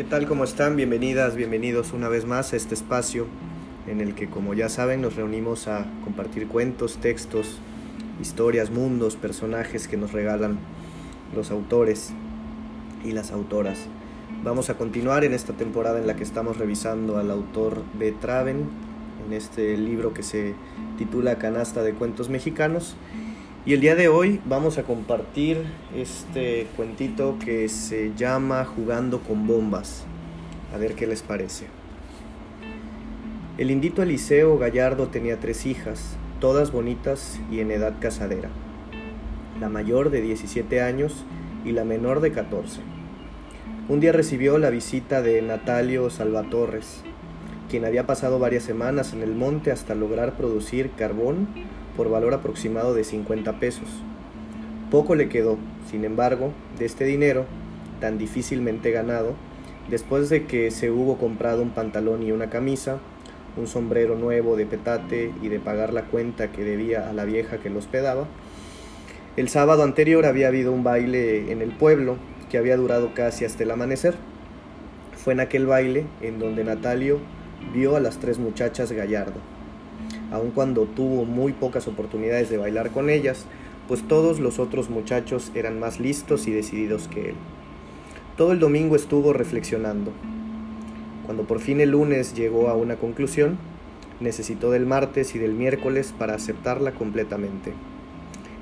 ¿Qué tal? ¿Cómo están? Bienvenidas, bienvenidos una vez más a este espacio en el que, como ya saben, nos reunimos a compartir cuentos, textos, historias, mundos, personajes que nos regalan los autores y las autoras. Vamos a continuar en esta temporada en la que estamos revisando al autor B. Traven, en este libro que se titula Canasta de Cuentos Mexicanos. Y el día de hoy vamos a compartir este cuentito que se llama Jugando con bombas. A ver qué les parece. El indito Eliseo Gallardo tenía tres hijas, todas bonitas y en edad casadera. La mayor de 17 años y la menor de 14. Un día recibió la visita de Natalio Salvatorres, quien había pasado varias semanas en el monte hasta lograr producir carbón por valor aproximado de 50 pesos. Poco le quedó, sin embargo, de este dinero, tan difícilmente ganado, después de que se hubo comprado un pantalón y una camisa, un sombrero nuevo de petate y de pagar la cuenta que debía a la vieja que lo hospedaba, el sábado anterior había habido un baile en el pueblo que había durado casi hasta el amanecer. Fue en aquel baile en donde Natalio vio a las tres muchachas Gallardo. Aun cuando tuvo muy pocas oportunidades de bailar con ellas, pues todos los otros muchachos eran más listos y decididos que él. Todo el domingo estuvo reflexionando. Cuando por fin el lunes llegó a una conclusión, necesitó del martes y del miércoles para aceptarla completamente.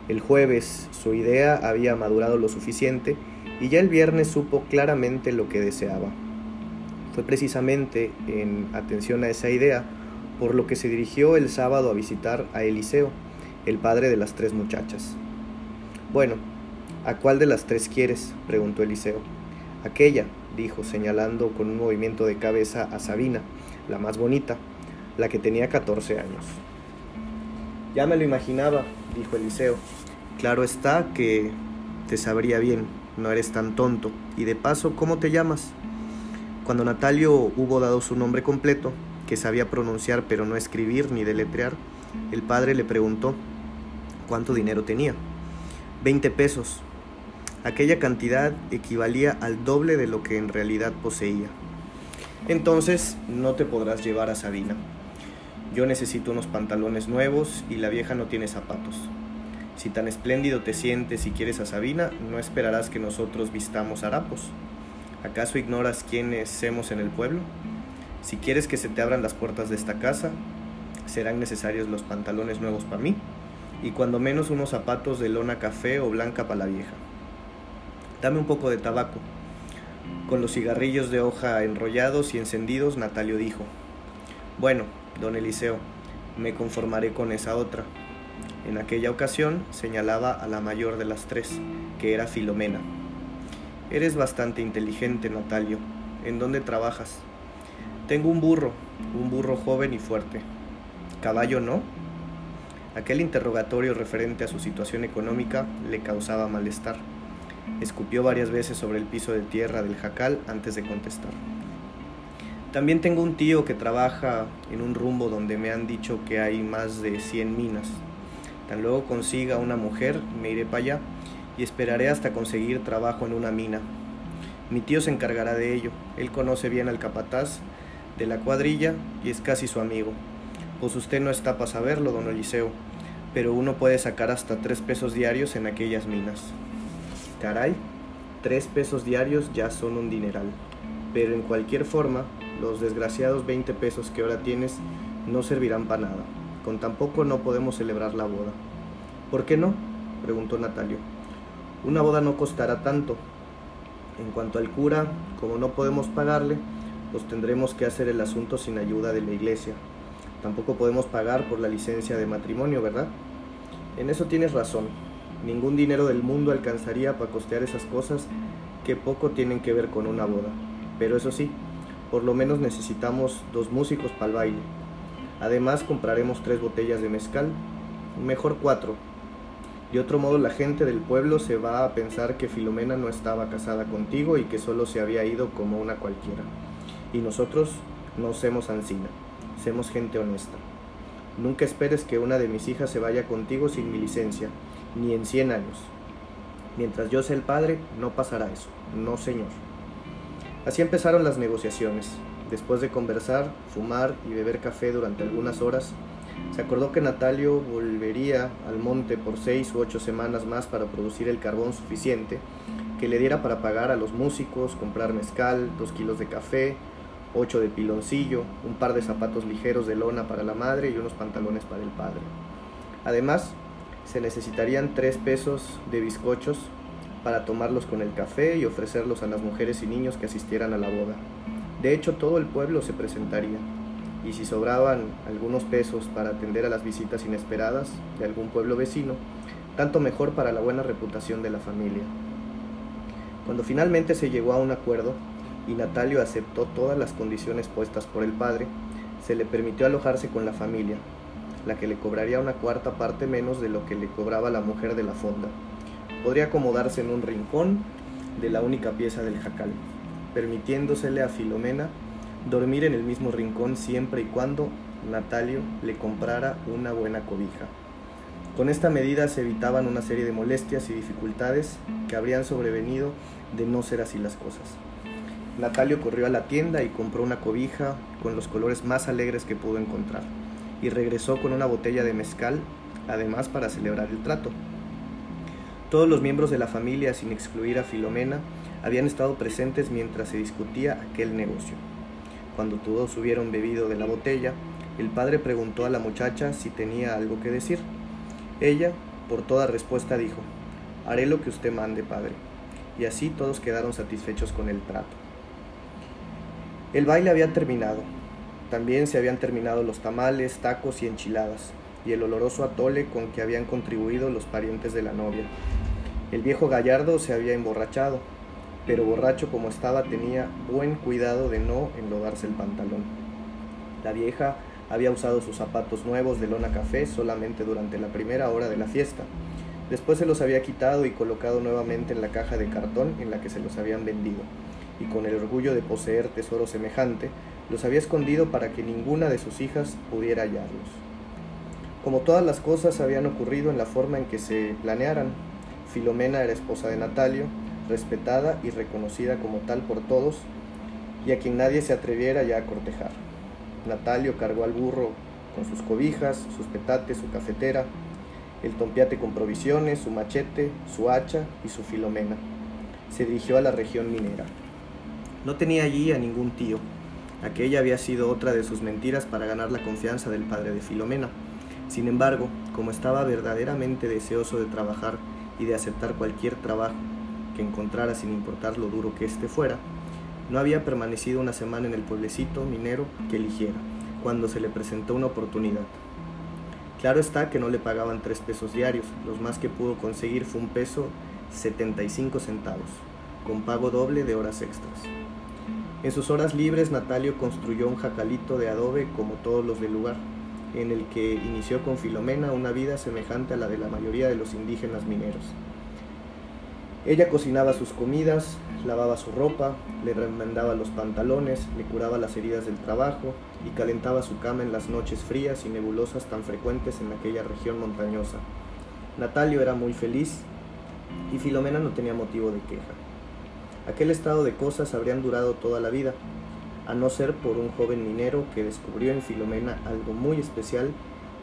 El jueves su idea había madurado lo suficiente y ya el viernes supo claramente lo que deseaba. Fue precisamente en atención a esa idea por lo que se dirigió el sábado a visitar a Eliseo, el padre de las tres muchachas. Bueno, ¿a cuál de las tres quieres? preguntó Eliseo. Aquella, dijo, señalando con un movimiento de cabeza a Sabina, la más bonita, la que tenía 14 años. Ya me lo imaginaba, dijo Eliseo. Claro está que te sabría bien, no eres tan tonto. Y de paso, ¿cómo te llamas? Cuando Natalio hubo dado su nombre completo, que sabía pronunciar pero no escribir ni deletrear, el padre le preguntó cuánto dinero tenía. Veinte pesos. Aquella cantidad equivalía al doble de lo que en realidad poseía. Entonces no te podrás llevar a Sabina. Yo necesito unos pantalones nuevos y la vieja no tiene zapatos. Si tan espléndido te sientes y quieres a Sabina, no esperarás que nosotros vistamos harapos. ¿Acaso ignoras quiénes hemos en el pueblo? Si quieres que se te abran las puertas de esta casa, serán necesarios los pantalones nuevos para mí y cuando menos unos zapatos de lona café o blanca para la vieja. Dame un poco de tabaco. Con los cigarrillos de hoja enrollados y encendidos, Natalio dijo, Bueno, don Eliseo, me conformaré con esa otra. En aquella ocasión señalaba a la mayor de las tres, que era Filomena. Eres bastante inteligente, Natalio. ¿En dónde trabajas? Tengo un burro, un burro joven y fuerte. ¿Caballo no? Aquel interrogatorio referente a su situación económica le causaba malestar. Escupió varias veces sobre el piso de tierra del jacal antes de contestar. También tengo un tío que trabaja en un rumbo donde me han dicho que hay más de 100 minas. Tan luego consiga una mujer, me iré para allá y esperaré hasta conseguir trabajo en una mina. Mi tío se encargará de ello. Él conoce bien al capataz de la cuadrilla y es casi su amigo. Pues usted no está para saberlo, don Eliseo, pero uno puede sacar hasta tres pesos diarios en aquellas minas. Caray, tres pesos diarios ya son un dineral. Pero en cualquier forma, los desgraciados 20 pesos que ahora tienes no servirán para nada. Con tan poco no podemos celebrar la boda. ¿Por qué no? preguntó Natalio. Una boda no costará tanto. En cuanto al cura, como no podemos pagarle, pues tendremos que hacer el asunto sin ayuda de la iglesia. Tampoco podemos pagar por la licencia de matrimonio, ¿verdad? En eso tienes razón. Ningún dinero del mundo alcanzaría para costear esas cosas que poco tienen que ver con una boda. Pero eso sí, por lo menos necesitamos dos músicos para el baile. Además compraremos tres botellas de mezcal, mejor cuatro. De otro modo la gente del pueblo se va a pensar que Filomena no estaba casada contigo y que solo se había ido como una cualquiera. Y nosotros no somos ansina, somos gente honesta. Nunca esperes que una de mis hijas se vaya contigo sin mi licencia, ni en cien años. Mientras yo sea el padre, no pasará eso. No, señor. Así empezaron las negociaciones. Después de conversar, fumar y beber café durante algunas horas, se acordó que Natalio volvería al monte por seis u ocho semanas más para producir el carbón suficiente que le diera para pagar a los músicos, comprar mezcal, dos kilos de café, ocho de piloncillo, un par de zapatos ligeros de lona para la madre y unos pantalones para el padre. Además, se necesitarían tres pesos de bizcochos para tomarlos con el café y ofrecerlos a las mujeres y niños que asistieran a la boda. De hecho, todo el pueblo se presentaría, y si sobraban algunos pesos para atender a las visitas inesperadas de algún pueblo vecino, tanto mejor para la buena reputación de la familia. Cuando finalmente se llegó a un acuerdo y Natalio aceptó todas las condiciones puestas por el padre, se le permitió alojarse con la familia, la que le cobraría una cuarta parte menos de lo que le cobraba la mujer de la fonda. Podría acomodarse en un rincón de la única pieza del jacal, permitiéndosele a Filomena dormir en el mismo rincón siempre y cuando Natalio le comprara una buena cobija. Con esta medida se evitaban una serie de molestias y dificultades que habrían sobrevenido de no ser así las cosas. Natalio corrió a la tienda y compró una cobija con los colores más alegres que pudo encontrar, y regresó con una botella de mezcal, además para celebrar el trato. Todos los miembros de la familia, sin excluir a Filomena, habían estado presentes mientras se discutía aquel negocio. Cuando todos hubieron bebido de la botella, el padre preguntó a la muchacha si tenía algo que decir. Ella, por toda respuesta, dijo, haré lo que usted mande, padre. Y así todos quedaron satisfechos con el trato. El baile había terminado. También se habían terminado los tamales, tacos y enchiladas, y el oloroso atole con que habían contribuido los parientes de la novia. El viejo gallardo se había emborrachado, pero borracho como estaba tenía buen cuidado de no enlodarse el pantalón. La vieja había usado sus zapatos nuevos de lona café solamente durante la primera hora de la fiesta. Después se los había quitado y colocado nuevamente en la caja de cartón en la que se los habían vendido, y con el orgullo de poseer tesoro semejante, los había escondido para que ninguna de sus hijas pudiera hallarlos. Como todas las cosas habían ocurrido en la forma en que se planearan, Filomena era esposa de Natalio, respetada y reconocida como tal por todos, y a quien nadie se atreviera ya a cortejar. Natalio cargó al burro con sus cobijas, sus petates, su cafetera, el tompiate con provisiones, su machete, su hacha y su filomena. Se dirigió a la región minera. No tenía allí a ningún tío. Aquella había sido otra de sus mentiras para ganar la confianza del padre de Filomena. Sin embargo, como estaba verdaderamente deseoso de trabajar y de aceptar cualquier trabajo que encontrara sin importar lo duro que éste fuera, no había permanecido una semana en el pueblecito minero que eligiera, cuando se le presentó una oportunidad. Claro está que no le pagaban tres pesos diarios, los más que pudo conseguir fue un peso 75 centavos, con pago doble de horas extras. En sus horas libres, Natalio construyó un jacalito de adobe como todos los del lugar, en el que inició con Filomena una vida semejante a la de la mayoría de los indígenas mineros. Ella cocinaba sus comidas, lavaba su ropa, le remendaba los pantalones, le curaba las heridas del trabajo y calentaba su cama en las noches frías y nebulosas tan frecuentes en aquella región montañosa. Natalio era muy feliz y Filomena no tenía motivo de queja. Aquel estado de cosas habrían durado toda la vida, a no ser por un joven minero que descubrió en Filomena algo muy especial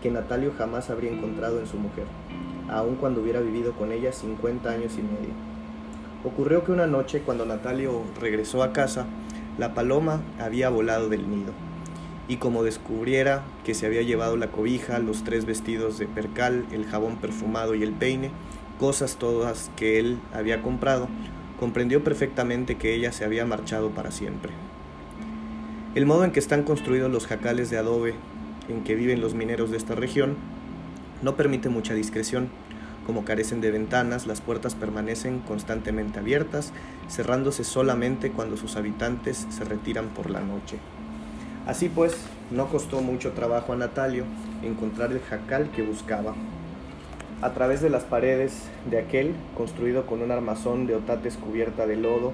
que Natalio jamás habría encontrado en su mujer, aun cuando hubiera vivido con ella 50 años y medio. Ocurrió que una noche, cuando Natalio regresó a casa, la paloma había volado del nido. Y como descubriera que se había llevado la cobija, los tres vestidos de percal, el jabón perfumado y el peine, cosas todas que él había comprado, comprendió perfectamente que ella se había marchado para siempre. El modo en que están construidos los jacales de adobe en que viven los mineros de esta región no permite mucha discreción como carecen de ventanas, las puertas permanecen constantemente abiertas, cerrándose solamente cuando sus habitantes se retiran por la noche. Así pues, no costó mucho trabajo a Natalio encontrar el jacal que buscaba. A través de las paredes de aquel, construido con un armazón de otates cubierta de lodo,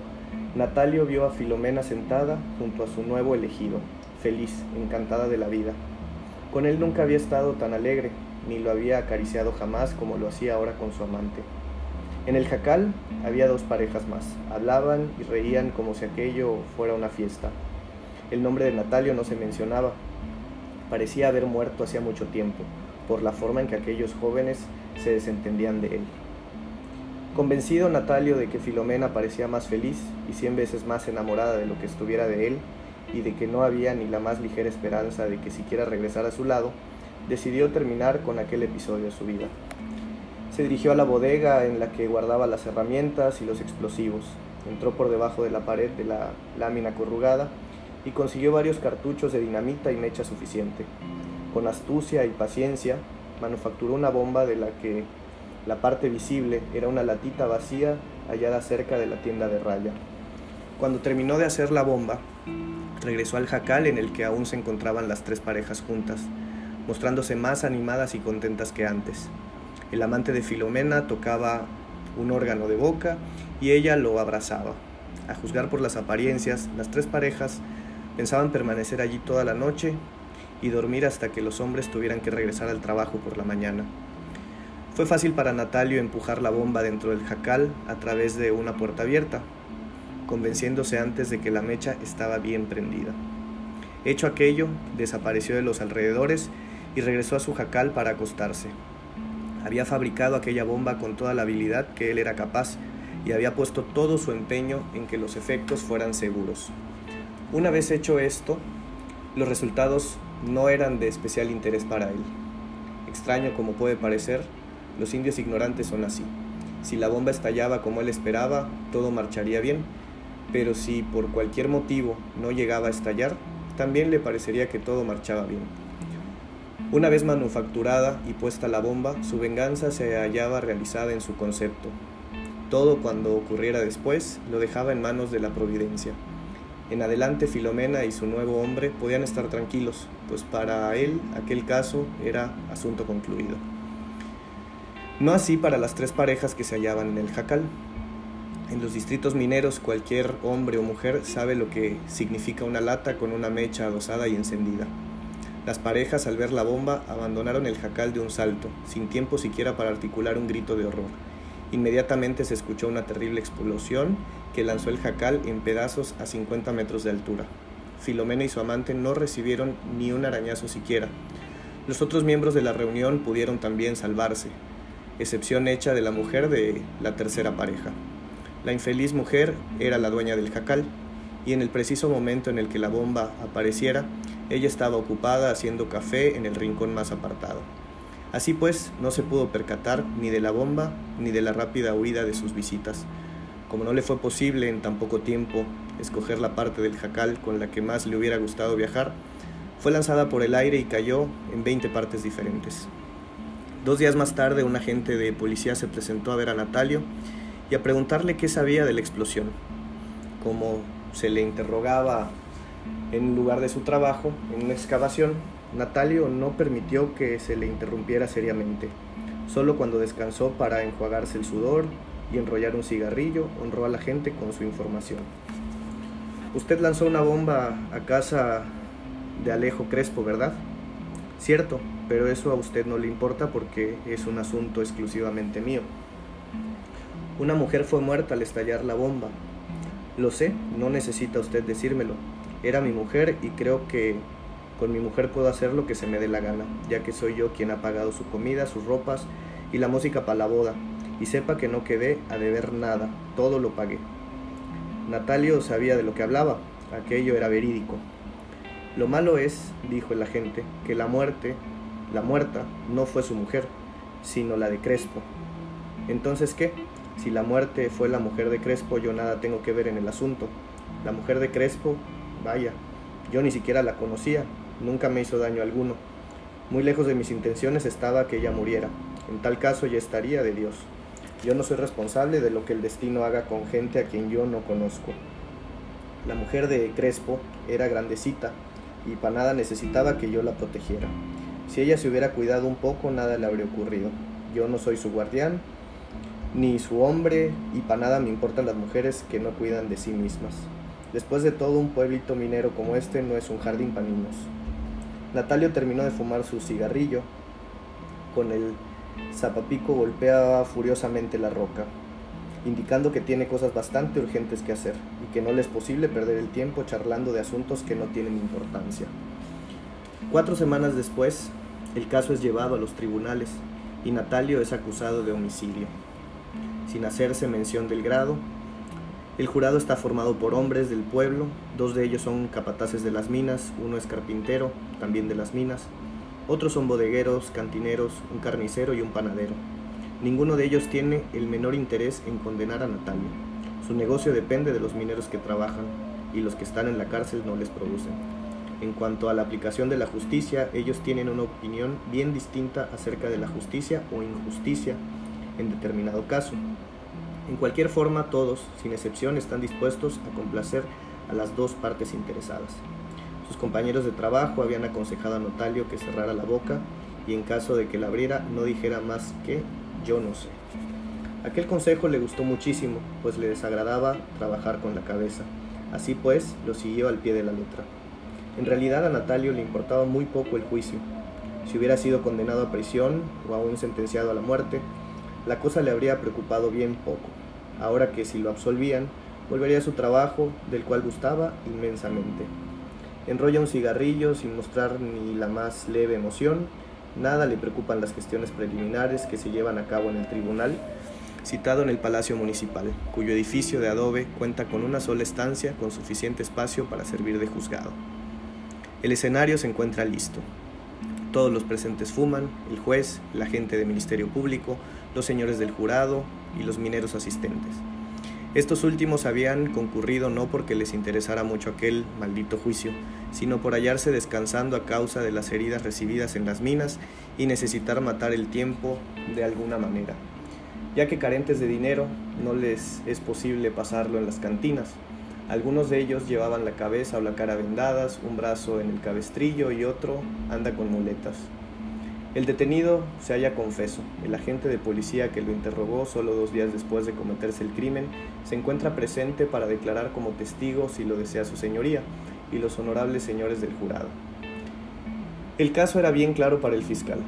Natalio vio a Filomena sentada junto a su nuevo elegido, feliz, encantada de la vida. Con él nunca había estado tan alegre, ni lo había acariciado jamás como lo hacía ahora con su amante. En el jacal había dos parejas más. Hablaban y reían como si aquello fuera una fiesta. El nombre de Natalio no se mencionaba. Parecía haber muerto hacía mucho tiempo, por la forma en que aquellos jóvenes se desentendían de él. Convencido Natalio de que Filomena parecía más feliz y cien veces más enamorada de lo que estuviera de él, y de que no había ni la más ligera esperanza de que siquiera regresara a su lado, decidió terminar con aquel episodio de su vida. Se dirigió a la bodega en la que guardaba las herramientas y los explosivos. Entró por debajo de la pared de la lámina corrugada y consiguió varios cartuchos de dinamita y mecha suficiente. Con astucia y paciencia, manufacturó una bomba de la que la parte visible era una latita vacía hallada cerca de la tienda de raya. Cuando terminó de hacer la bomba, regresó al jacal en el que aún se encontraban las tres parejas juntas, mostrándose más animadas y contentas que antes. El amante de Filomena tocaba un órgano de boca y ella lo abrazaba. A juzgar por las apariencias, las tres parejas pensaban permanecer allí toda la noche y dormir hasta que los hombres tuvieran que regresar al trabajo por la mañana. Fue fácil para Natalio empujar la bomba dentro del jacal a través de una puerta abierta, convenciéndose antes de que la mecha estaba bien prendida. Hecho aquello, desapareció de los alrededores y regresó a su jacal para acostarse. Había fabricado aquella bomba con toda la habilidad que él era capaz y había puesto todo su empeño en que los efectos fueran seguros. Una vez hecho esto, los resultados no eran de especial interés para él. Extraño como puede parecer, los indios ignorantes son así. Si la bomba estallaba como él esperaba, todo marcharía bien, pero si por cualquier motivo no llegaba a estallar, también le parecería que todo marchaba bien. Una vez manufacturada y puesta la bomba, su venganza se hallaba realizada en su concepto. Todo cuando ocurriera después lo dejaba en manos de la providencia. En adelante Filomena y su nuevo hombre podían estar tranquilos, pues para él aquel caso era asunto concluido. No así para las tres parejas que se hallaban en el jacal. En los distritos mineros cualquier hombre o mujer sabe lo que significa una lata con una mecha adosada y encendida. Las parejas, al ver la bomba, abandonaron el jacal de un salto, sin tiempo siquiera para articular un grito de horror. Inmediatamente se escuchó una terrible explosión que lanzó el jacal en pedazos a 50 metros de altura. Filomena y su amante no recibieron ni un arañazo siquiera. Los otros miembros de la reunión pudieron también salvarse, excepción hecha de la mujer de la tercera pareja. La infeliz mujer era la dueña del jacal, y en el preciso momento en el que la bomba apareciera, ella estaba ocupada haciendo café en el rincón más apartado. Así pues, no se pudo percatar ni de la bomba ni de la rápida huida de sus visitas. Como no le fue posible en tan poco tiempo escoger la parte del jacal con la que más le hubiera gustado viajar, fue lanzada por el aire y cayó en 20 partes diferentes. Dos días más tarde, un agente de policía se presentó a ver a Natalio y a preguntarle qué sabía de la explosión. Como se le interrogaba en lugar de su trabajo, en una excavación, Natalio no permitió que se le interrumpiera seriamente. Solo cuando descansó para enjuagarse el sudor y enrollar un cigarrillo, honró a la gente con su información. Usted lanzó una bomba a casa de Alejo Crespo, ¿verdad? Cierto, pero eso a usted no le importa porque es un asunto exclusivamente mío. Una mujer fue muerta al estallar la bomba. Lo sé, no necesita usted decírmelo. Era mi mujer y creo que con mi mujer puedo hacer lo que se me dé la gana, ya que soy yo quien ha pagado su comida, sus ropas y la música para la boda. Y sepa que no quedé a deber nada, todo lo pagué. Natalio sabía de lo que hablaba, aquello era verídico. Lo malo es, dijo el agente, que la muerte, la muerta, no fue su mujer, sino la de Crespo. Entonces, ¿qué? Si la muerte fue la mujer de Crespo, yo nada tengo que ver en el asunto. La mujer de Crespo Vaya, yo ni siquiera la conocía, nunca me hizo daño alguno. Muy lejos de mis intenciones estaba que ella muriera. En tal caso ya estaría de Dios. Yo no soy responsable de lo que el destino haga con gente a quien yo no conozco. La mujer de Crespo era grandecita y para nada necesitaba que yo la protegiera. Si ella se hubiera cuidado un poco, nada le habría ocurrido. Yo no soy su guardián, ni su hombre, y para nada me importan las mujeres que no cuidan de sí mismas. Después de todo, un pueblito minero como este no es un jardín para niños. Natalio terminó de fumar su cigarrillo. Con el zapapico golpeaba furiosamente la roca. indicando que tiene cosas bastante urgentes que hacer y que no le es posible perder el tiempo charlando de asuntos que no tienen importancia. Cuatro semanas después, el caso es llevado a los tribunales y Natalio es acusado de homicidio. Sin hacerse mención del grado, el jurado está formado por hombres del pueblo, dos de ellos son capataces de las minas, uno es carpintero, también de las minas, otros son bodegueros, cantineros, un carnicero y un panadero. Ninguno de ellos tiene el menor interés en condenar a Natalia. Su negocio depende de los mineros que trabajan y los que están en la cárcel no les producen. En cuanto a la aplicación de la justicia, ellos tienen una opinión bien distinta acerca de la justicia o injusticia en determinado caso. En cualquier forma, todos, sin excepción, están dispuestos a complacer a las dos partes interesadas. Sus compañeros de trabajo habían aconsejado a Notalio que cerrara la boca y en caso de que la abriera no dijera más que yo no sé. Aquel consejo le gustó muchísimo, pues le desagradaba trabajar con la cabeza. Así pues, lo siguió al pie de la letra. En realidad a Natalio le importaba muy poco el juicio. Si hubiera sido condenado a prisión o aún sentenciado a la muerte, la cosa le habría preocupado bien poco. Ahora que si lo absolvían, volvería a su trabajo, del cual gustaba inmensamente. Enrolla un cigarrillo sin mostrar ni la más leve emoción Nada le preocupan las gestiones preliminares que se llevan a cabo en el tribunal, citado en el Palacio Municipal, cuyo edificio de adobe cuenta con una sola estancia con suficiente espacio para servir de juzgado. El escenario se encuentra listo. Todos los presentes fuman, el juez, la gente del Ministerio Público, los señores del jurado y los mineros asistentes. Estos últimos habían concurrido no porque les interesara mucho aquel maldito juicio, sino por hallarse descansando a causa de las heridas recibidas en las minas y necesitar matar el tiempo de alguna manera. Ya que carentes de dinero, no les es posible pasarlo en las cantinas. Algunos de ellos llevaban la cabeza o la cara vendadas, un brazo en el cabestrillo y otro anda con muletas. El detenido se halla confeso. El agente de policía que lo interrogó solo dos días después de cometerse el crimen se encuentra presente para declarar como testigo si lo desea su señoría y los honorables señores del jurado. El caso era bien claro para el fiscal,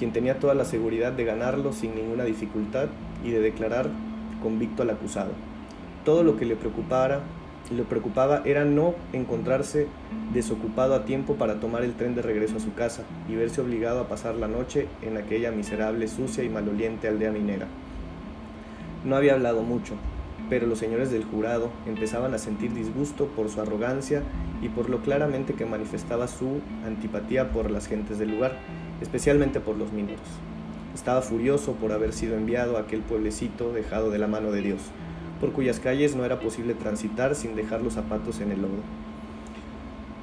quien tenía toda la seguridad de ganarlo sin ninguna dificultad y de declarar convicto al acusado. Todo lo que le preocupara lo preocupaba era no encontrarse desocupado a tiempo para tomar el tren de regreso a su casa y verse obligado a pasar la noche en aquella miserable, sucia y maloliente aldea minera. No había hablado mucho, pero los señores del jurado empezaban a sentir disgusto por su arrogancia y por lo claramente que manifestaba su antipatía por las gentes del lugar, especialmente por los mineros. Estaba furioso por haber sido enviado a aquel pueblecito dejado de la mano de Dios, por cuyas calles no era posible transitar sin dejar los zapatos en el lodo.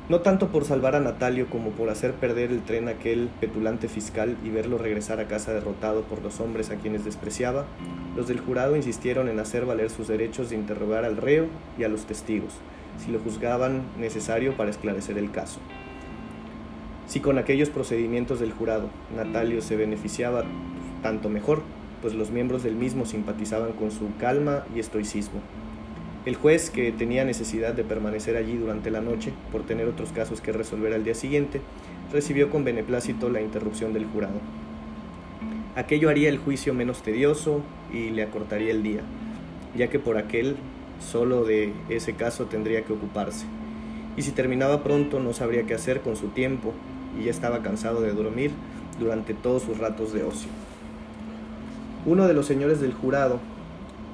No tanto por salvar a Natalio como por hacer perder el tren a aquel petulante fiscal y verlo regresar a casa derrotado por los hombres a quienes despreciaba, los del jurado insistieron en hacer valer sus derechos de interrogar al reo y a los testigos, si lo juzgaban necesario para esclarecer el caso. Si con aquellos procedimientos del jurado Natalio se beneficiaba, tanto mejor, pues los miembros del mismo simpatizaban con su calma y estoicismo. El juez, que tenía necesidad de permanecer allí durante la noche por tener otros casos que resolver al día siguiente, recibió con beneplácito la interrupción del jurado. Aquello haría el juicio menos tedioso y le acortaría el día, ya que por aquel solo de ese caso tendría que ocuparse. Y si terminaba pronto no sabría qué hacer con su tiempo y ya estaba cansado de dormir durante todos sus ratos de ocio. Uno de los señores del jurado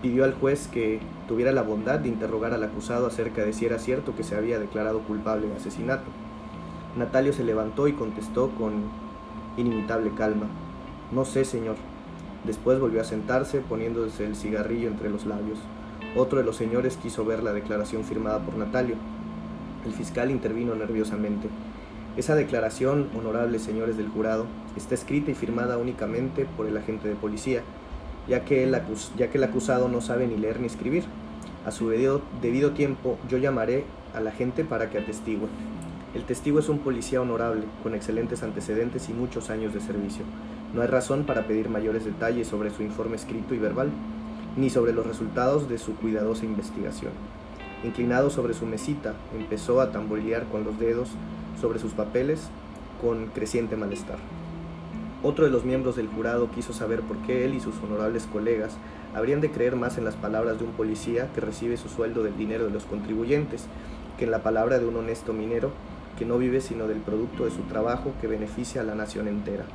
pidió al juez que tuviera la bondad de interrogar al acusado acerca de si era cierto que se había declarado culpable de asesinato. Natalio se levantó y contestó con inimitable calma, No sé, señor. Después volvió a sentarse, poniéndose el cigarrillo entre los labios. Otro de los señores quiso ver la declaración firmada por Natalio. El fiscal intervino nerviosamente. Esa declaración, honorables señores del jurado, está escrita y firmada únicamente por el agente de policía, ya que el, acusado no sabe ni leer ni escribir. A su debido, debido tiempo yo llamaré a la gente para que atestigue. El testigo es un policía honorable, con excelentes antecedentes y muchos años de servicio. No hay razón para pedir mayores detalles sobre su informe escrito y verbal, ni sobre los resultados de su cuidadosa investigación. Inclinado sobre su mesita, empezó a tamborilear con los dedos sobre sus papeles con creciente malestar. Otro de los miembros del jurado quiso saber por qué él y sus honorables colegas habrían de creer más en las palabras de un policía que recibe su sueldo del dinero de los contribuyentes que en la palabra de un honesto minero que no vive sino del producto de su trabajo que beneficia a la nación entera.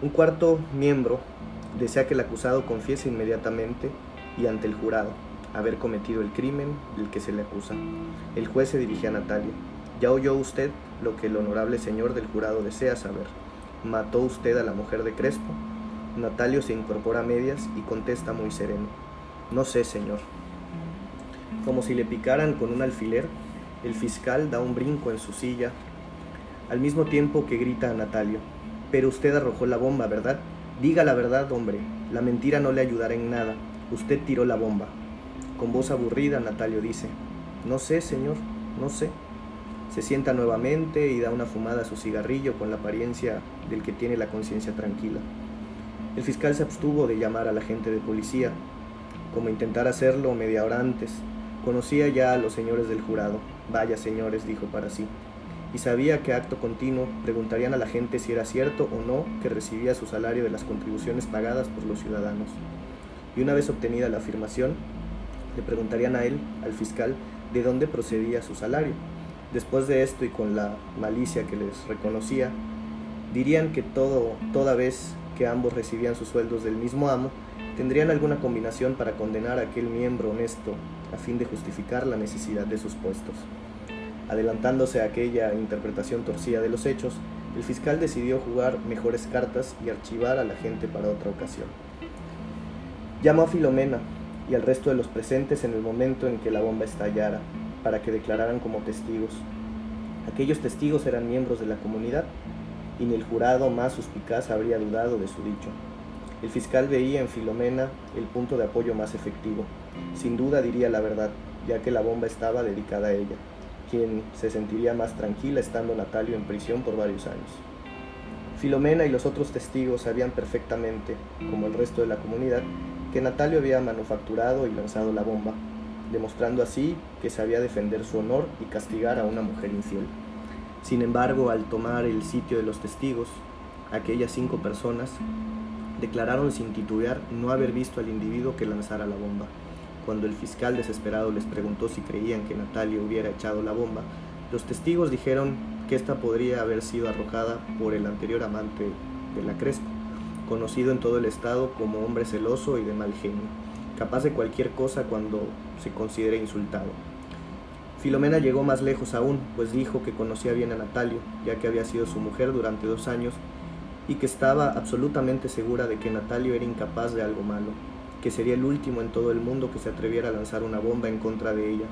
Un cuarto miembro desea que el acusado confiese inmediatamente y ante el jurado haber cometido el crimen del que se le acusa. El juez se dirige a Natalia. Ya oyó usted lo que el honorable señor del jurado desea saber. ¿Mató usted a la mujer de Crespo? Natalio se incorpora a medias y contesta muy sereno. No sé, señor. Como si le picaran con un alfiler, el fiscal da un brinco en su silla, al mismo tiempo que grita a Natalio. Pero usted arrojó la bomba, ¿verdad? Diga la verdad, hombre. La mentira no le ayudará en nada. Usted tiró la bomba. Con voz aburrida, Natalio dice, No sé, señor, no sé. Se sienta nuevamente y da una fumada a su cigarrillo con la apariencia del que tiene la conciencia tranquila. El fiscal se abstuvo de llamar a la gente de policía, como intentar hacerlo media hora antes. Conocía ya a los señores del jurado. Vaya señores, dijo para sí. Y sabía que acto continuo preguntarían a la gente si era cierto o no que recibía su salario de las contribuciones pagadas por los ciudadanos. Y una vez obtenida la afirmación, le preguntarían a él, al fiscal, de dónde procedía su salario. Después de esto y con la malicia que les reconocía, dirían que todo, toda vez que ambos recibían sus sueldos del mismo amo, tendrían alguna combinación para condenar a aquel miembro honesto a fin de justificar la necesidad de sus puestos. Adelantándose a aquella interpretación torcida de los hechos, el fiscal decidió jugar mejores cartas y archivar a la gente para otra ocasión. Llamó a Filomena, y al resto de los presentes en el momento en que la bomba estallara, para que declararan como testigos. Aquellos testigos eran miembros de la comunidad, y ni el jurado más suspicaz habría dudado de su dicho. El fiscal veía en Filomena el punto de apoyo más efectivo. Sin duda diría la verdad, ya que la bomba estaba dedicada a ella, quien se sentiría más tranquila estando Natalio en prisión por varios años. Filomena y los otros testigos sabían perfectamente, como el resto de la comunidad, que Natalio había manufacturado y lanzado la bomba, demostrando así que sabía defender su honor y castigar a una mujer infiel. Sin embargo, al tomar el sitio de los testigos, aquellas cinco personas declararon sin titubear no haber visto al individuo que lanzara la bomba. Cuando el fiscal desesperado les preguntó si creían que Natalio hubiera echado la bomba, los testigos dijeron que ésta podría haber sido arrojada por el anterior amante de la Crespo conocido en todo el estado como hombre celoso y de mal genio, capaz de cualquier cosa cuando se considere insultado. Filomena llegó más lejos aún, pues dijo que conocía bien a Natalio, ya que había sido su mujer durante dos años, y que estaba absolutamente segura de que Natalio era incapaz de algo malo, que sería el último en todo el mundo que se atreviera a lanzar una bomba en contra de ella,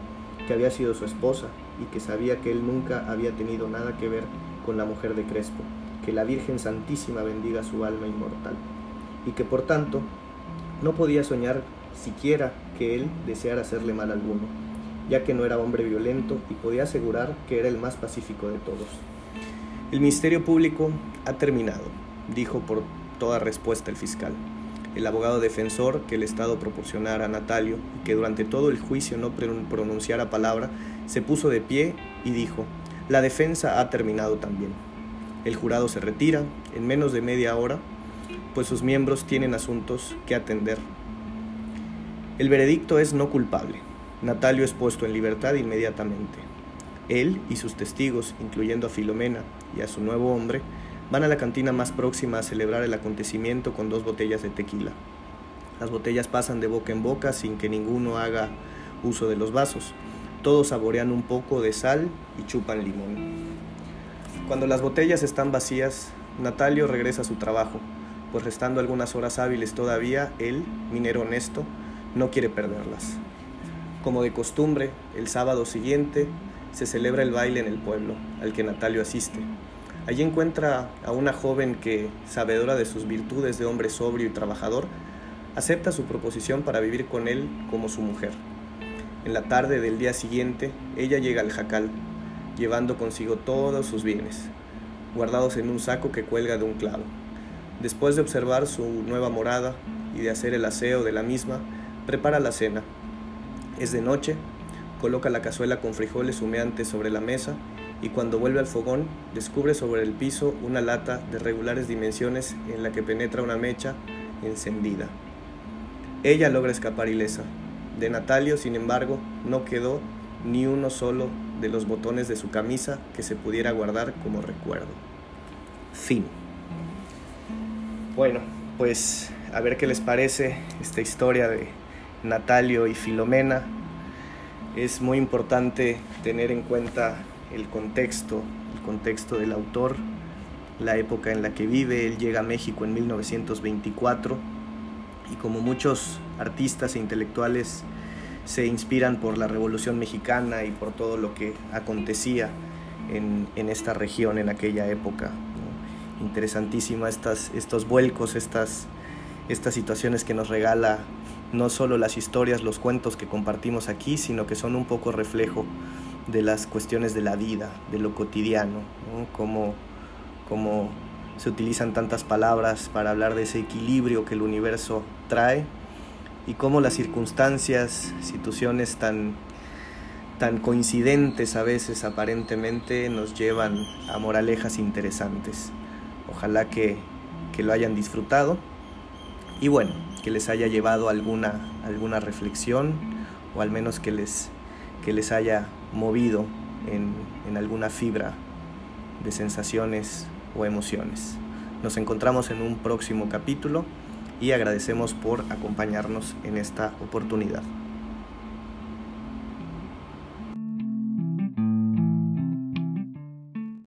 que había sido su esposa y que sabía que él nunca había tenido nada que ver con la mujer de Crespo que la Virgen Santísima bendiga su alma inmortal, y que por tanto no podía soñar siquiera que él deseara hacerle mal alguno, ya que no era hombre violento y podía asegurar que era el más pacífico de todos. El Ministerio Público ha terminado, dijo por toda respuesta el fiscal. El abogado defensor que el Estado proporcionara a Natalio y que durante todo el juicio no pronunciara palabra, se puso de pie y dijo, la defensa ha terminado también. El jurado se retira en menos de media hora, pues sus miembros tienen asuntos que atender. El veredicto es no culpable. Natalio es puesto en libertad inmediatamente. Él y sus testigos, incluyendo a Filomena y a su nuevo hombre, van a la cantina más próxima a celebrar el acontecimiento con dos botellas de tequila. Las botellas pasan de boca en boca sin que ninguno haga uso de los vasos. Todos saborean un poco de sal y chupan limón. Cuando las botellas están vacías, Natalio regresa a su trabajo, pues restando algunas horas hábiles todavía, él, minero honesto, no quiere perderlas. Como de costumbre, el sábado siguiente se celebra el baile en el pueblo, al que Natalio asiste. Allí encuentra a una joven que, sabedora de sus virtudes de hombre sobrio y trabajador, acepta su proposición para vivir con él como su mujer. En la tarde del día siguiente, ella llega al jacal, llevando consigo todos sus bienes, guardados en un saco que cuelga de un clavo. Después de observar su nueva morada y de hacer el aseo de la misma, prepara la cena. Es de noche, coloca la cazuela con frijoles humeantes sobre la mesa y cuando vuelve al fogón descubre sobre el piso una lata de regulares dimensiones en la que penetra una mecha encendida. Ella logra escapar ilesa. De Natalio, sin embargo, no quedó ni uno solo de los botones de su camisa que se pudiera guardar como recuerdo. Fin. Bueno, pues a ver qué les parece esta historia de Natalio y Filomena. Es muy importante tener en cuenta el contexto, el contexto del autor, la época en la que vive. Él llega a México en 1924 y como muchos artistas e intelectuales se inspiran por la Revolución Mexicana y por todo lo que acontecía en, esta región en aquella época. Interesantísima estas, estos vuelcos, estas, estas situaciones que nos regala no solo las historias, los cuentos que compartimos aquí, sino que son un poco reflejo de las cuestiones de la vida, de lo cotidiano, como, como se utilizan tantas palabras para hablar de ese equilibrio que el universo trae y cómo las circunstancias, situaciones tan, tan coincidentes a veces aparentemente nos llevan a moralejas interesantes. Ojalá que, que lo hayan disfrutado y bueno, que les haya llevado alguna, alguna reflexión o al menos que les, que les haya movido en, en alguna fibra de sensaciones o emociones. Nos encontramos en un próximo capítulo y agradecemos por acompañarnos en esta oportunidad.